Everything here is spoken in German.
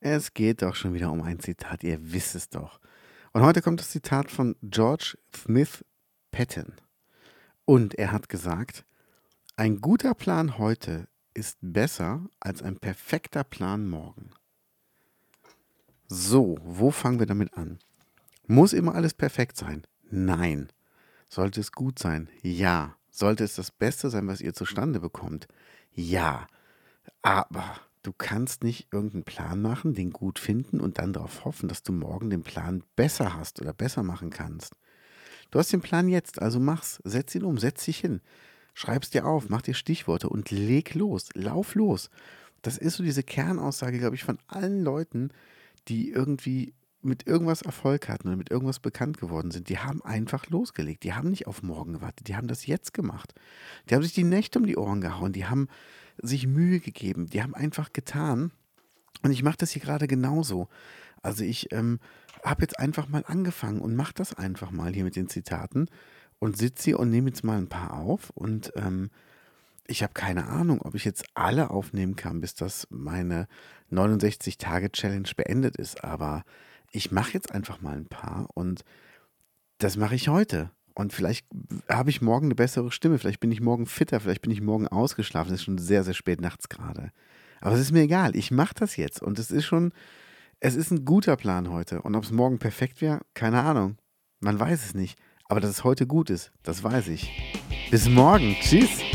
Es geht doch schon wieder um ein Zitat, ihr wisst es doch. Und heute kommt das Zitat von George Smith Patton. Und er hat gesagt, ein guter Plan heute ist besser als ein perfekter Plan morgen. So, wo fangen wir damit an? Muss immer alles perfekt sein? Nein. Sollte es gut sein? Ja. Sollte es das Beste sein, was ihr zustande bekommt? Ja. Aber du kannst nicht irgendeinen Plan machen, den gut finden und dann darauf hoffen, dass du morgen den Plan besser hast oder besser machen kannst. Du hast den Plan jetzt, also mach's, setz ihn um, setz dich hin, schreib's dir auf, mach dir Stichworte und leg los, lauf los. Das ist so diese Kernaussage, glaube ich, von allen Leuten, die irgendwie mit irgendwas Erfolg hatten oder mit irgendwas bekannt geworden sind, die haben einfach losgelegt. Die haben nicht auf morgen gewartet, die haben das jetzt gemacht. Die haben sich die Nächte um die Ohren gehauen, die haben sich Mühe gegeben, die haben einfach getan. Und ich mache das hier gerade genauso. Also ich ähm, habe jetzt einfach mal angefangen und mache das einfach mal hier mit den Zitaten und sitze hier und nehme jetzt mal ein paar auf und ähm, ich habe keine Ahnung, ob ich jetzt alle aufnehmen kann, bis das meine 69-Tage-Challenge beendet ist. Aber ich mache jetzt einfach mal ein paar und das mache ich heute. Und vielleicht habe ich morgen eine bessere Stimme, vielleicht bin ich morgen fitter, vielleicht bin ich morgen ausgeschlafen. Es ist schon sehr, sehr spät nachts gerade. Aber es ist mir egal, ich mache das jetzt und es ist schon, es ist ein guter Plan heute. Und ob es morgen perfekt wäre, keine Ahnung. Man weiß es nicht. Aber dass es heute gut ist, das weiß ich. Bis morgen. Tschüss.